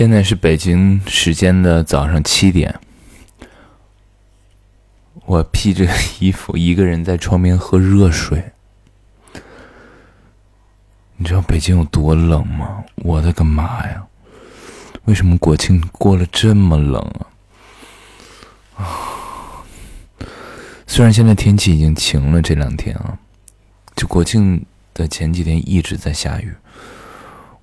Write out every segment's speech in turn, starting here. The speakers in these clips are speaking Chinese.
现在是北京时间的早上七点，我披着衣服，一个人在窗边喝热水。你知道北京有多冷吗？我的个妈呀！为什么国庆过了这么冷啊？啊！虽然现在天气已经晴了，这两天啊，就国庆的前几天一直在下雨，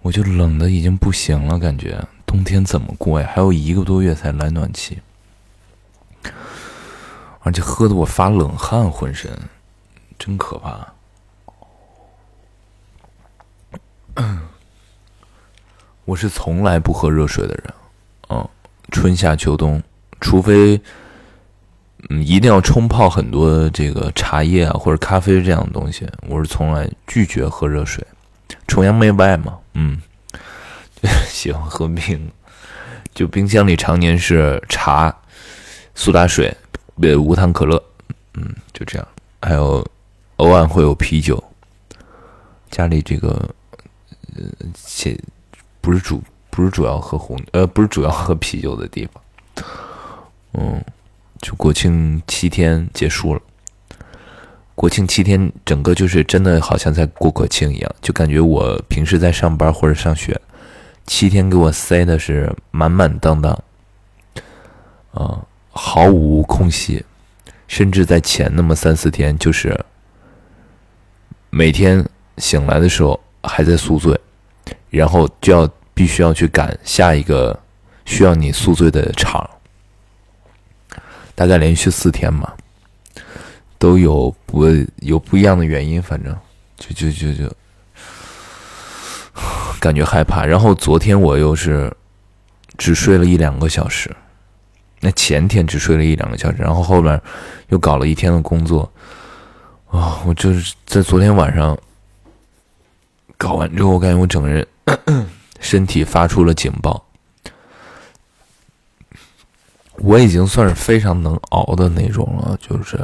我就冷的已经不行了，感觉冬天怎么过呀？还有一个多月才来暖气，而且喝的我发冷汗，浑身。真可怕。我是从来不喝热水的人，嗯，春夏秋冬，除非，嗯，一定要冲泡很多这个茶叶啊或者咖啡这样的东西，我是从来拒绝喝热水，崇洋媚外嘛，嗯，喜欢喝冰，就冰箱里常年是茶、苏打水、呃无糖可乐，嗯，就这样，还有偶尔会有啤酒，家里这个，呃，且。不是主不是主要喝红呃不是主要喝啤酒的地方，嗯，就国庆七天结束了，国庆七天整个就是真的好像在过国庆一样，就感觉我平时在上班或者上学，七天给我塞的是满满当当，啊，毫无空隙，甚至在前那么三四天，就是每天醒来的时候还在宿醉。然后就要必须要去赶下一个需要你宿醉的场，大概连续四天嘛，都有不有不一样的原因，反正就就就就感觉害怕。然后昨天我又是只睡了一两个小时，那前天只睡了一两个小时，然后后面又搞了一天的工作，啊，我就是在昨天晚上搞完之后，我感觉我整个人。身体发出了警报，我已经算是非常能熬的那种了，就是，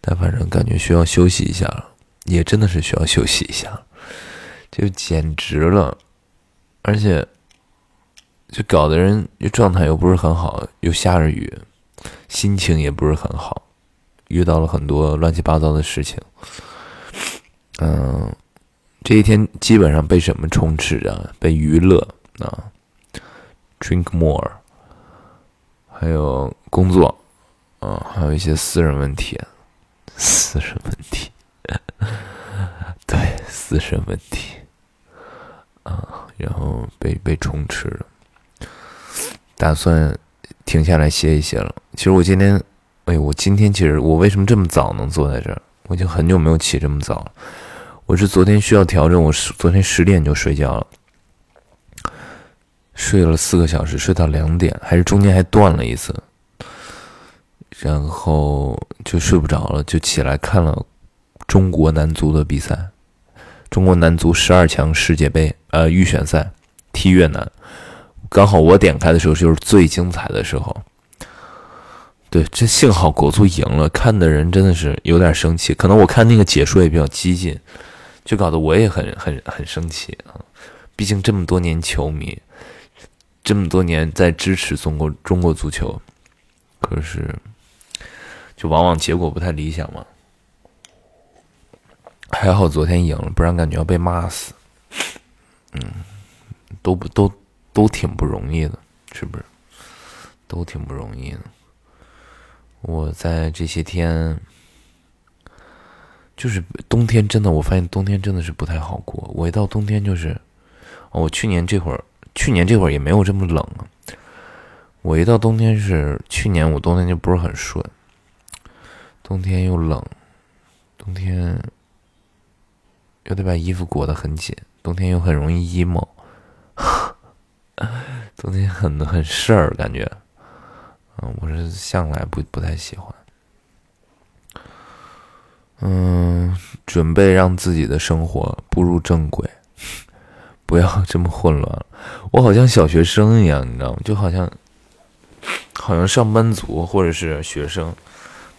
但反正感觉需要休息一下了，也真的是需要休息一下，就简直了，而且，就搞得人状态又不是很好，又下着雨，心情也不是很好，遇到了很多乱七八糟的事情，嗯。这一天基本上被什么充斥着？被娱乐啊，drink more，还有工作啊，还有一些私人问题，私人问题，对，私人问题啊，然后被被充斥了，打算停下来歇一歇了。其实我今天，哎，我今天其实我为什么这么早能坐在这儿？我已经很久没有起这么早了。我是昨天需要调整，我是昨天十点就睡觉了，睡了四个小时，睡到两点，还是中间还断了一次，然后就睡不着了，就起来看了中国男足的比赛，中国男足十二强世界杯呃预选赛踢越南，刚好我点开的时候就是最精彩的时候。对，这幸好国足赢了，看的人真的是有点生气，可能我看那个解说也比较激进。就搞得我也很很很生气啊！毕竟这么多年球迷，这么多年在支持中国中国足球，可是就往往结果不太理想嘛。还好昨天赢了，不然感觉要被骂死。嗯，都不都都挺不容易的，是不是？都挺不容易的。我在这些天。就是冬天真的，我发现冬天真的是不太好过。我一到冬天就是，我去年这会儿，去年这会儿也没有这么冷啊。我一到冬天是，去年我冬天就不是很顺，冬天又冷，冬天又得把衣服裹得很紧，冬天又很容易 emo，冬天很很事儿感觉，嗯，我是向来不不太喜欢。嗯，准备让自己的生活步入正轨，不要这么混乱。我好像小学生一样，你知道吗？就好像，好像上班族或者是学生。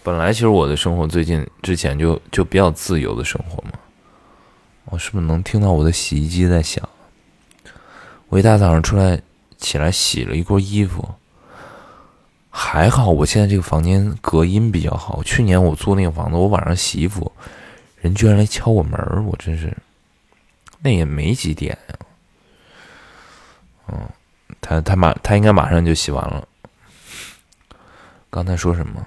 本来其实我的生活最近之前就就比较自由的生活嘛。我是不是能听到我的洗衣机在响？我一大早上出来起来洗了一锅衣服。还好我现在这个房间隔音比较好。去年我租那个房子，我晚上洗衣服，人居然来敲我门我真是，那也没几点呀。嗯，他他马他应该马上就洗完了。刚才说什么？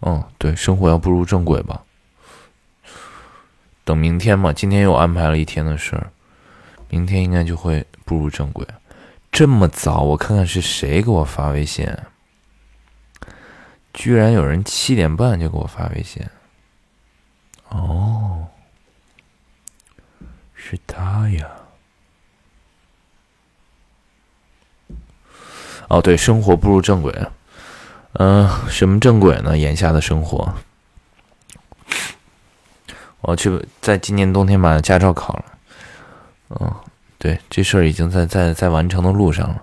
嗯，对，生活要步入正轨吧。等明天嘛，今天又安排了一天的事儿，明天应该就会步入正轨。这么早，我看看是谁给我发微信，居然有人七点半就给我发微信。哦，是他呀。哦，对，生活步入正轨。嗯，什么正轨呢？眼下的生活，我去在今年冬天把驾照考了。嗯，对，这事儿已经在在在完成的路上了，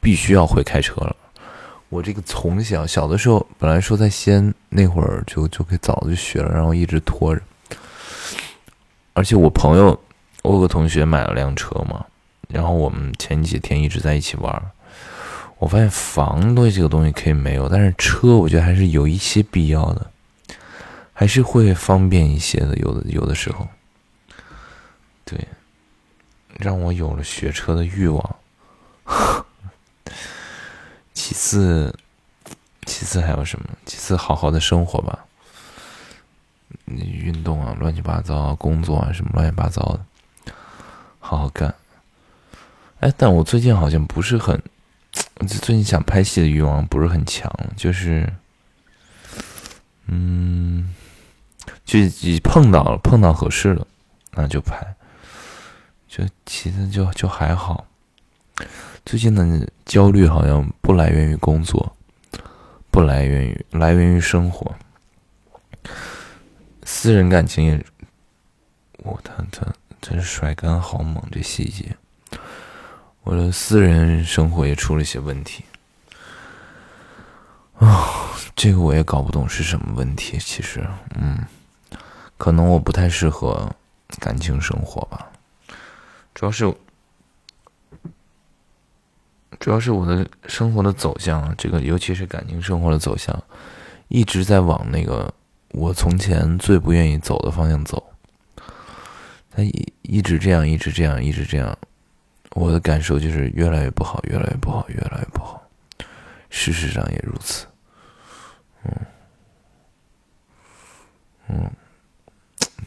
必须要会开车了。我这个从小小的时候，本来说在西安那会儿就就可以早就学了，然后一直拖着。而且我朋友，我有个同学买了辆车嘛，然后我们前几天一直在一起玩。我发现房东西这个东西可以没有，但是车我觉得还是有一些必要的，还是会方便一些的。有的有的时候，对，让我有了学车的欲望。其次，其次还有什么？其次，好好的生活吧，运动啊，乱七八糟，工作啊，什么乱七八糟的，好好干。哎，但我最近好像不是很。最近想拍戏的欲望不是很强，就是，嗯，就一碰到了碰到合适的，那就拍，就其实就就还好。最近的焦虑好像不来源于工作，不来源于来源于生活，私人感情也，我他他真是甩干好猛，这细节。我的私人生活也出了一些问题，啊，这个我也搞不懂是什么问题。其实，嗯，可能我不太适合感情生活吧，主要是，主要是我的生活的走向，这个尤其是感情生活的走向，一直在往那个我从前最不愿意走的方向走，他一一直这样，一直这样，一直这样。我的感受就是越来越不好，越来越不好，越来越不好。事实上也如此。嗯，嗯，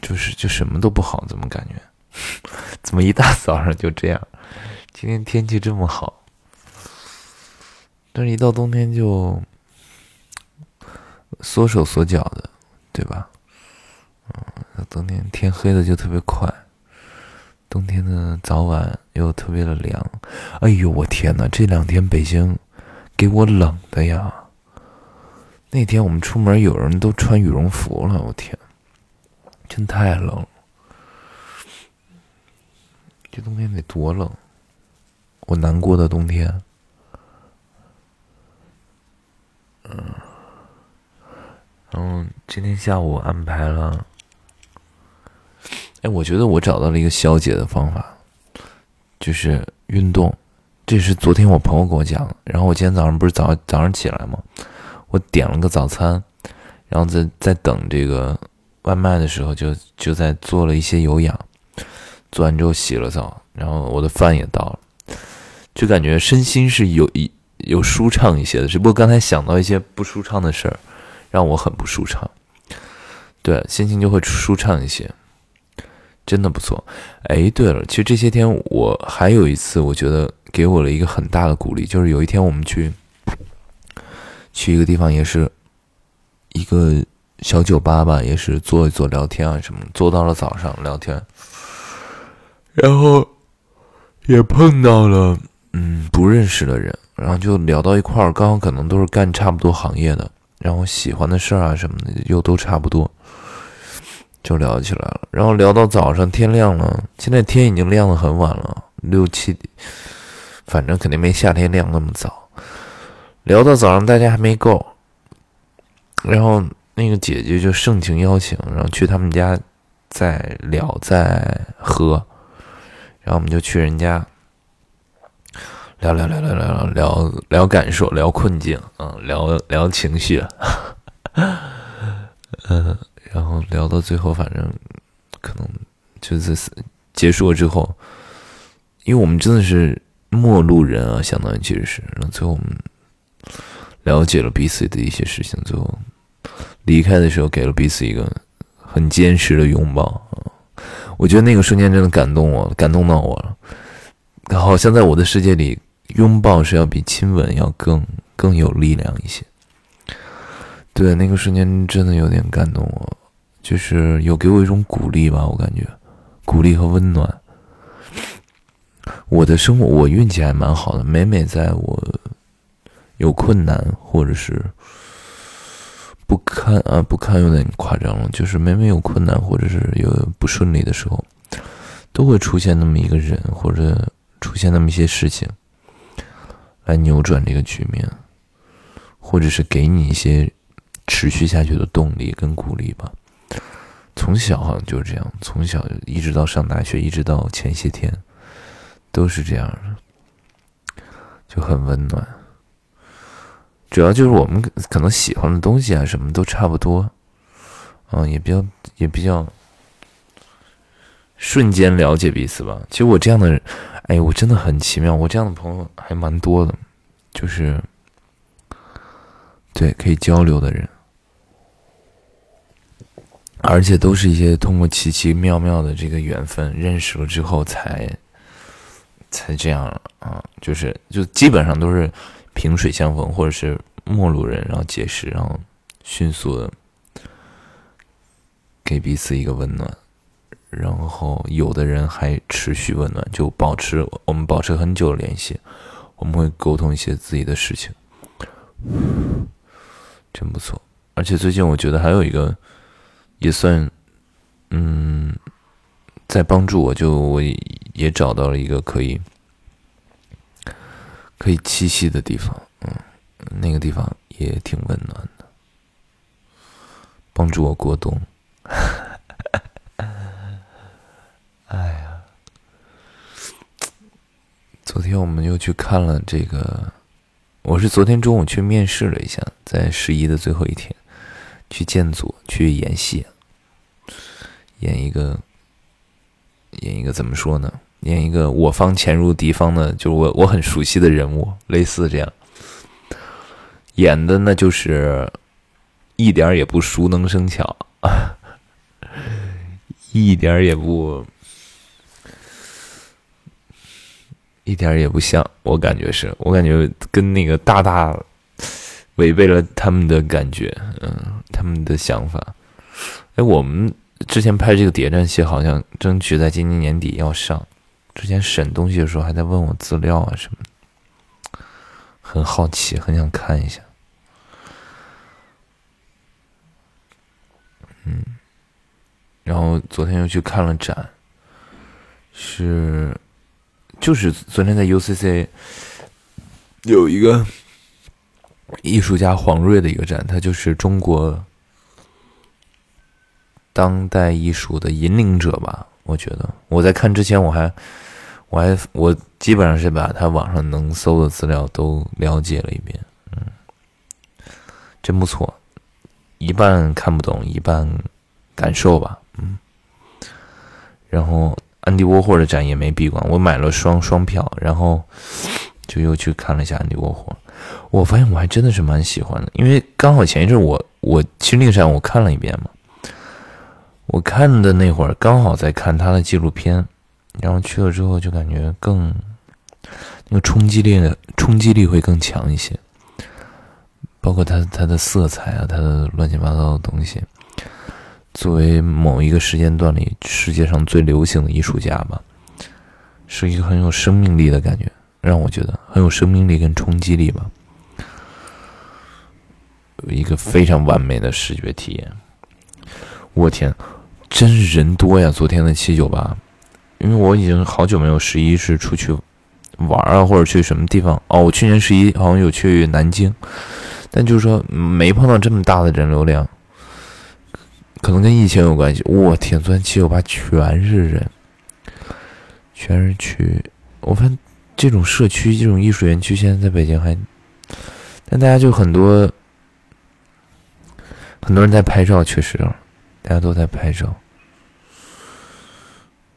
就是就什么都不好，怎么感觉？怎么一大早上就这样？今天天气这么好，但是一到冬天就缩手缩脚的，对吧？嗯，冬天天黑的就特别快。冬天的早晚又特别的凉，哎呦我天哪！这两天北京给我冷的呀。那天我们出门，有人都穿羽绒服了，我天，真太冷。这冬天得多冷！我难过的冬天。嗯，然后今天下午安排了。哎，我觉得我找到了一个消解的方法，就是运动。这是昨天我朋友跟我讲，然后我今天早上不是早早上起来吗？我点了个早餐，然后在在等这个外卖的时候，就就在做了一些有氧。做完之后洗了澡，然后我的饭也到了，就感觉身心是有一有舒畅一些的。只不过刚才想到一些不舒畅的事儿，让我很不舒畅。对，心情就会舒畅一些。真的不错，哎，对了，其实这些天我还有一次，我觉得给我了一个很大的鼓励，就是有一天我们去去一个地方，也是一个小酒吧吧，也是坐一坐聊天啊什么，坐到了早上聊天，然后也碰到了嗯不认识的人，然后就聊到一块儿，刚好可能都是干差不多行业的，然后喜欢的事儿啊什么的又都差不多。就聊起来了，然后聊到早上天亮了。现在天已经亮的很晚了，六七，反正肯定没夏天亮那么早。聊到早上大家还没够，然后那个姐姐就盛情邀请，然后去他们家再聊再喝，然后我们就去人家聊聊聊聊聊聊聊感受，聊困境，嗯，聊聊情绪，嗯，然后聊到最后，反正可能就是结束了之后，因为我们真的是陌路人啊，相当于其实是，然后最后我们了解了彼此的一些事情，最后离开的时候给了彼此一个很坚实的拥抱。我觉得那个瞬间真的感动我，感动到我了。好像在我的世界里，拥抱是要比亲吻要更更有力量一些。对，那个瞬间真的有点感动我，就是有给我一种鼓励吧，我感觉鼓励和温暖。我的生活，我运气还蛮好的，每每在我有困难或者是不堪啊不堪有点夸张了，就是每每有困难或者是有不顺利的时候，都会出现那么一个人或者。出现那么一些事情，来扭转这个局面，或者是给你一些持续下去的动力跟鼓励吧。从小好像就是这样，从小一直到上大学，一直到前些天，都是这样的，就很温暖。主要就是我们可能喜欢的东西啊，什么都差不多，嗯，也比较也比较瞬间了解彼此吧。其实我这样的。哎，我真的很奇妙，我这样的朋友还蛮多的，就是对可以交流的人，而且都是一些通过奇奇妙妙的这个缘分认识了之后才才这样啊，就是就基本上都是萍水相逢或者是陌路人，然后结识，然后迅速的给彼此一个温暖。然后有的人还持续温暖，就保持我们保持很久的联系，我们会沟通一些自己的事情，真不错。而且最近我觉得还有一个，也算，嗯，在帮助我，就我也找到了一个可以可以栖息的地方，嗯，那个地方也挺温暖的，帮助我过冬。哎呀，昨天我们又去看了这个，我是昨天中午去面试了一下，在十一的最后一天，去建组去演戏，演一个，演一个怎么说呢？演一个我方潜入敌方的，就是我我很熟悉的人物，类似这样，演的那就是一点也不熟能生巧，一点也不。一点也不像，我感觉是我感觉跟那个大大违背了他们的感觉，嗯，他们的想法。哎，我们之前拍这个谍战戏，好像争取在今年年底要上。之前审东西的时候，还在问我资料啊什么的，很好奇，很想看一下。嗯，然后昨天又去看了展，是。就是昨天在 UCC 有一个艺术家黄瑞的一个展，他就是中国当代艺术的引领者吧。我觉得我在看之前，我还我还我基本上是把他网上能搜的资料都了解了一遍，嗯，真不错，一半看不懂，一半感受吧，嗯，然后。安迪沃霍的展也没闭馆，我买了双双票，然后就又去看了一下安迪沃霍。我发现我还真的是蛮喜欢的，因为刚好前一阵我我其实那个展我看了一遍嘛，我看的那会儿刚好在看他的纪录片，然后去了之后就感觉更那个冲击力的冲击力会更强一些，包括他他的色彩啊，他的乱七八糟的东西。作为某一个时间段里世界上最流行的艺术家吧，是一个很有生命力的感觉，让我觉得很有生命力跟冲击力吧，一个非常完美的视觉体验。我天，真是人多呀！昨天的七九八，因为我已经好久没有十一是出去玩啊，或者去什么地方哦。我去年十一好像有去南京，但就是说没碰到这么大的人流量。可能跟疫情有关系。我天，昨天七九八全是人，全是去。我发现这种社区、这种艺术园区，现在在北京还，但大家就很多，很多人在拍照，确实，大家都在拍照，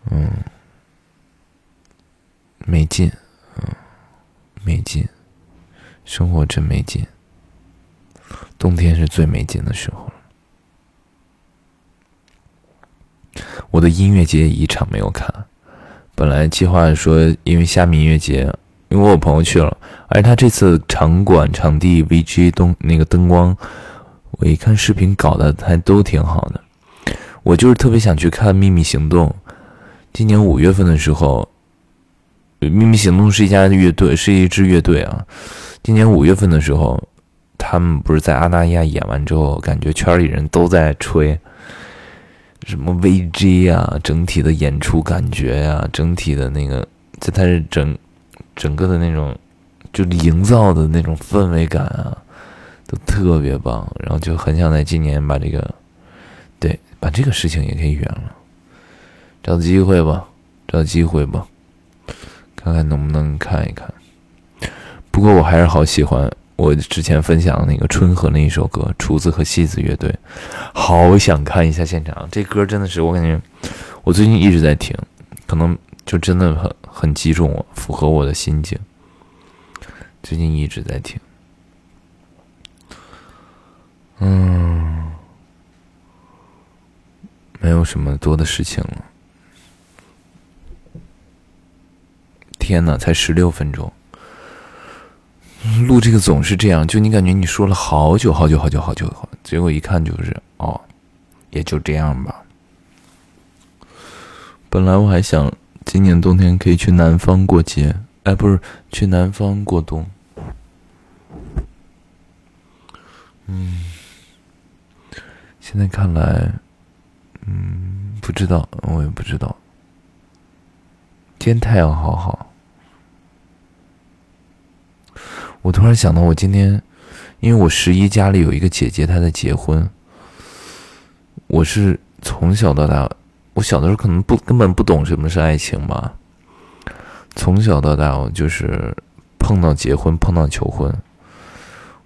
嗯，没劲，嗯，没劲，生活真没劲，冬天是最没劲的时候了。我的音乐节一场没有看。本来计划说，因为虾米音乐节，因为我朋友去了，而且他这次场馆、场地、VG 灯那个灯光，我一看视频搞的还都挺好的。我就是特别想去看《秘密行动》。今年五月份的时候，《秘密行动》是一家乐队，是一支乐队啊。今年五月份的时候，他们不是在阿那亚演完之后，感觉圈里人都在吹。什么 VG 啊，整体的演出感觉呀，整体的那个，就它是整整个的那种，就营造的那种氛围感啊，都特别棒。然后就很想在今年把这个，对，把这个事情也可以圆了，找机会吧，找机会吧，看看能不能看一看。不过我还是好喜欢。我之前分享的那个《春和》那一首歌，厨子和戏子乐队，好想看一下现场。这歌真的是我感觉，我最近一直在听，可能就真的很很击中我，符合我的心境。最近一直在听，嗯，没有什么多的事情了。天哪，才十六分钟。录这个总是这样，就你感觉你说了好久好久好久好久，结果一看就是哦，也就这样吧。本来我还想今年冬天可以去南方过节，哎，不是去南方过冬。嗯，现在看来，嗯，不知道，我也不知道。今天太阳好好。我突然想到，我今天，因为我十一家里有一个姐姐，她在结婚。我是从小到大，我小的时候可能不根本不懂什么是爱情吧。从小到大，我就是碰到结婚，碰到求婚，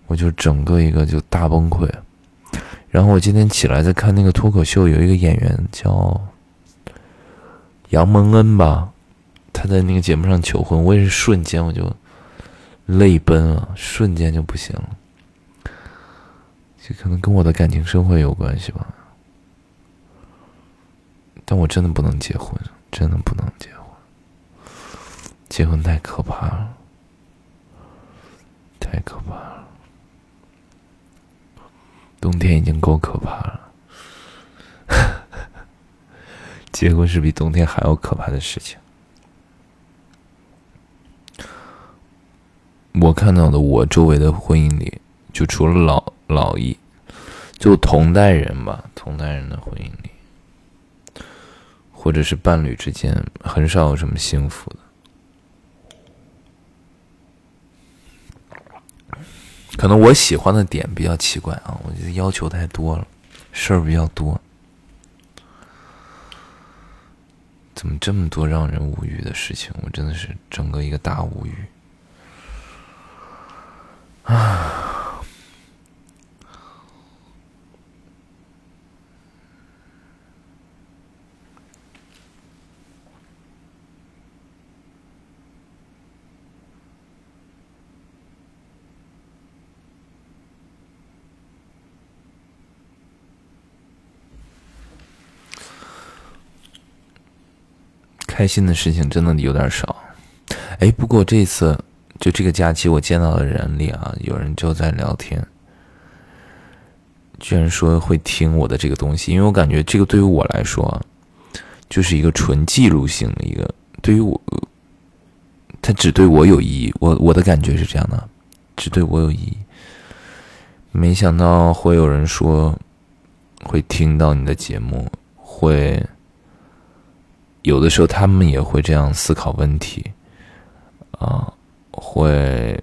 我就整个一个就大崩溃。然后我今天起来在看那个脱口秀，有一个演员叫杨蒙恩吧，他在那个节目上求婚，我也是瞬间我就。泪奔啊，瞬间就不行了。这可能跟我的感情生活有关系吧。但我真的不能结婚，真的不能结婚。结婚太可怕了，太可怕了。冬天已经够可怕了，结婚是比冬天还要可怕的事情。我看到的，我周围的婚姻里，就除了老老一，就同代人吧，同代人的婚姻里，或者是伴侣之间，很少有什么幸福的。可能我喜欢的点比较奇怪啊，我觉得要求太多了，事儿比较多，怎么这么多让人无语的事情？我真的是整个一个大无语。啊！开心的事情真的有点少。哎，不过这次。就这个假期，我见到的人里啊，有人就在聊天，居然说会听我的这个东西，因为我感觉这个对于我来说，就是一个纯记录性的一个，对于我，它只对我有意义。我我的感觉是这样的，只对我有意义。没想到会有人说会听到你的节目，会有的时候他们也会这样思考问题，啊。会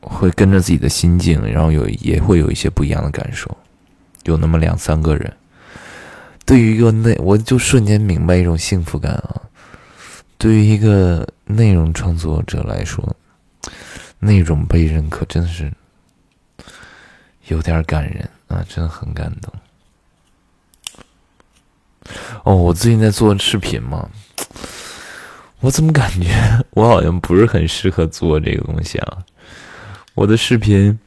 会跟着自己的心境，然后有也会有一些不一样的感受，有那么两三个人，对于一个内我就瞬间明白一种幸福感啊！对于一个内容创作者来说，那种被认可真的是有点感人啊，真的很感动。哦，我最近在做视频嘛，我怎么感觉我好像不是很适合做这个东西啊？我的视频，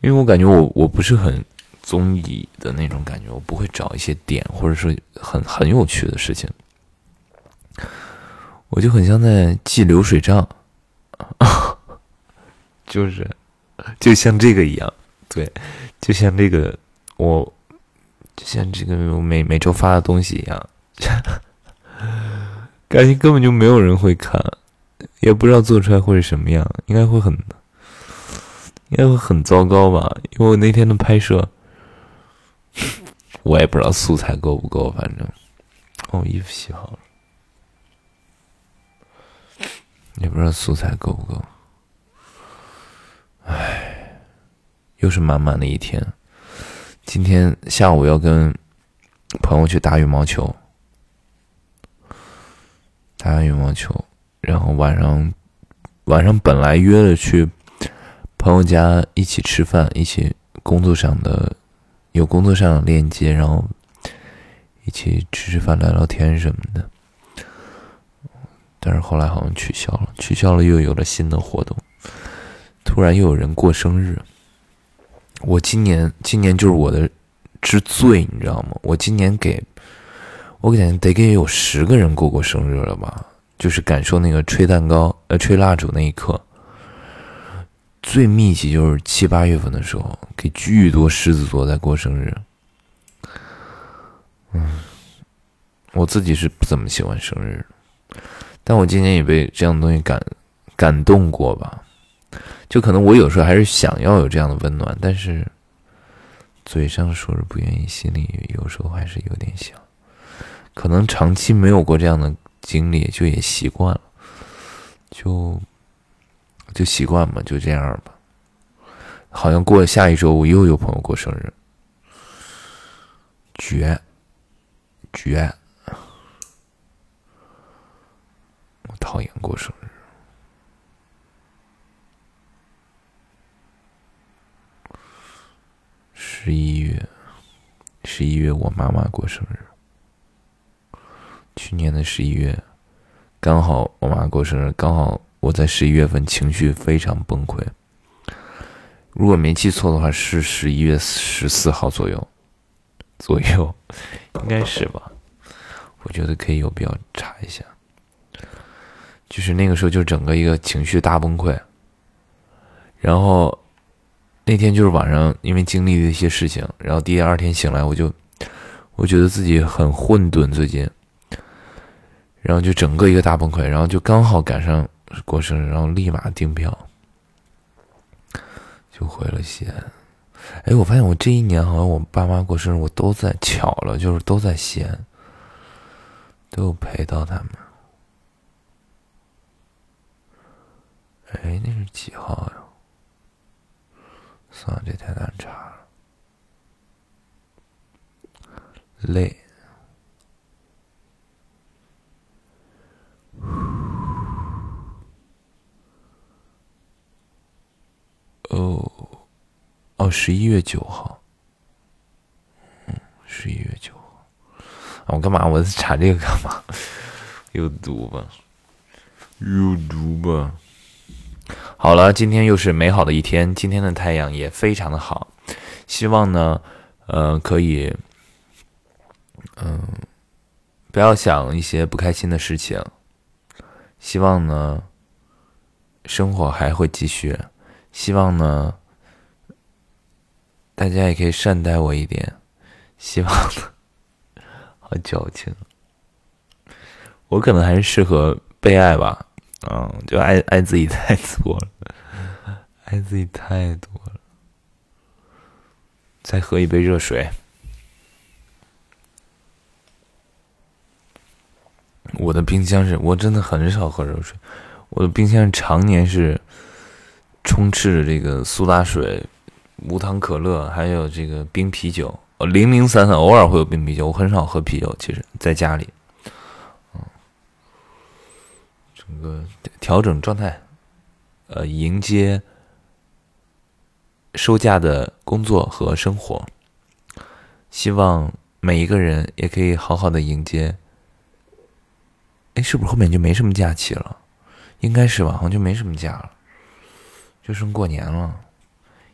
因为我感觉我我不是很综艺的那种感觉，我不会找一些点，或者说很很有趣的事情。我就很像在记流水账，就是，就像这个一样，对，就像这个，我就像这个每每周发的东西一样，感觉根本就没有人会看，也不知道做出来会是什么样，应该会很，应该会很糟糕吧？因为我那天的拍摄，我也不知道素材够不够，反正，哦，衣服洗好了。也不知道素材够不够，唉，又是满满的一天。今天下午要跟朋友去打羽毛球，打完羽毛球，然后晚上晚上本来约了去朋友家一起吃饭，一起工作上的有工作上的链接，然后一起吃吃饭、聊聊天什么的。但是后来好像取消了，取消了又有了新的活动。突然又有人过生日，我今年今年就是我的之最，你知道吗？我今年给，我感觉得给有十个人过过生日了吧？就是感受那个吹蛋糕呃吹蜡烛那一刻，最密集就是七八月份的时候，给巨多狮子座在过生日。嗯，我自己是不怎么喜欢生日。但我今年也被这样的东西感感动过吧，就可能我有时候还是想要有这样的温暖，但是嘴上说着不愿意，心里有时候还是有点想。可能长期没有过这样的经历，就也习惯了，就就习惯吧，就这样吧。好像过下一周，我又有朋友过生日，绝绝。我讨厌过生日。十一月，十一月我妈妈过生日。去年的十一月，刚好我妈过生日，刚好我在十一月份情绪非常崩溃。如果没记错的话，是十一月十四号左右，左右，应该是吧？我觉得可以有必要查一下。就是那个时候，就整个一个情绪大崩溃。然后那天就是晚上，因为经历了一些事情，然后第二天醒来，我就我觉得自己很混沌，最近，然后就整个一个大崩溃，然后就刚好赶上过生日，然后立马订票，就回了西安。哎，我发现我这一年好像我爸妈过生日，我都在巧了，就是都在西安，都有陪到他们。哎，那是几号呀？算了，这太难查了。累。哦，哦，十一月九号。嗯，十一月九号。我干嘛？我查这个干嘛？有毒吧？有毒吧？好了，今天又是美好的一天。今天的太阳也非常的好，希望呢，呃，可以，嗯，不要想一些不开心的事情。希望呢，生活还会继续。希望呢，大家也可以善待我一点。希望，好矫情。我可能还是适合被爱吧。嗯，就爱爱自己太多了，爱自己太多了。再喝一杯热水。我的冰箱是我真的很少喝热水，我的冰箱常年是充斥着这个苏打水、无糖可乐，还有这个冰啤酒。零零散散，偶尔会有冰啤酒，我很少喝啤酒。其实，在家里。整个调整状态，呃，迎接收假的工作和生活。希望每一个人也可以好好的迎接。哎，是不是后面就没什么假期了？应该是吧，好像就没什么假了，就剩过年了。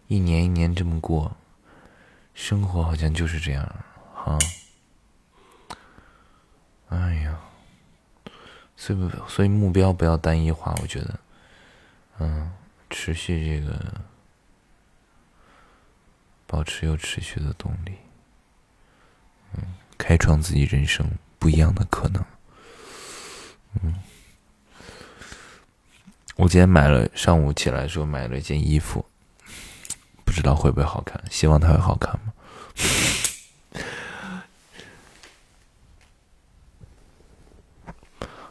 一年一年这么过，生活好像就是这样，哈。哎呀，所以所以目标不要单一化，我觉得，嗯，持续这个，保持有持续的动力，嗯，开创自己人生不一样的可能，嗯。我今天买了，上午起来的时候买了一件衣服，不知道会不会好看，希望它会好看吗？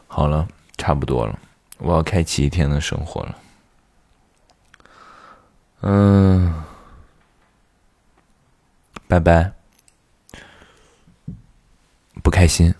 好了，差不多了，我要开启一天的生活了。嗯，拜拜，不开心。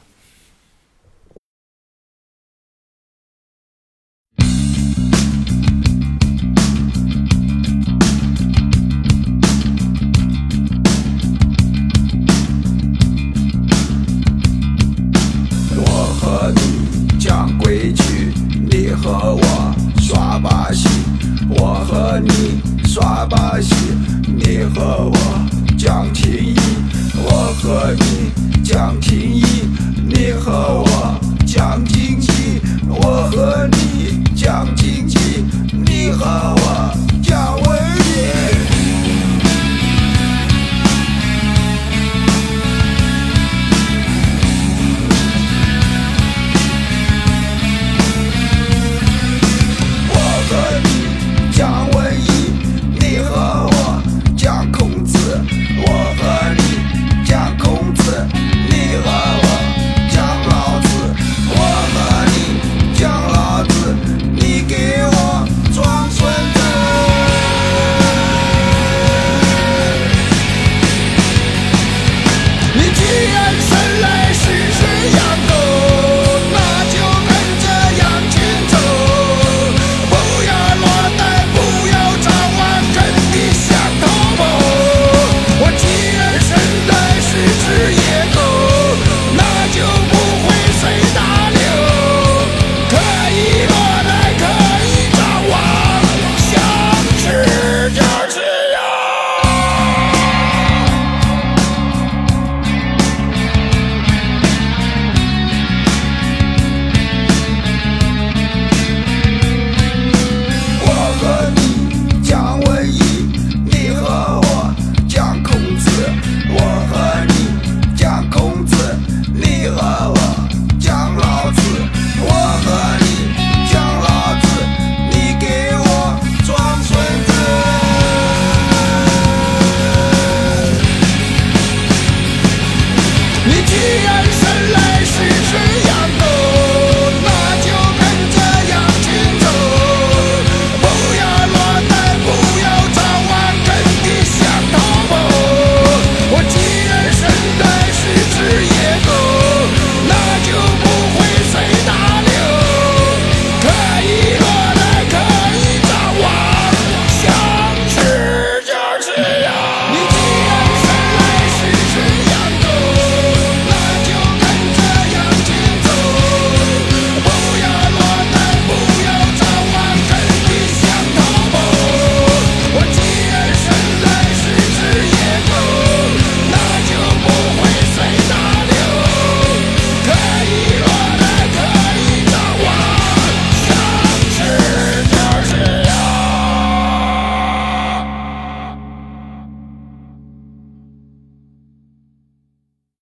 你讲情义你和我讲经济我和你讲经济你和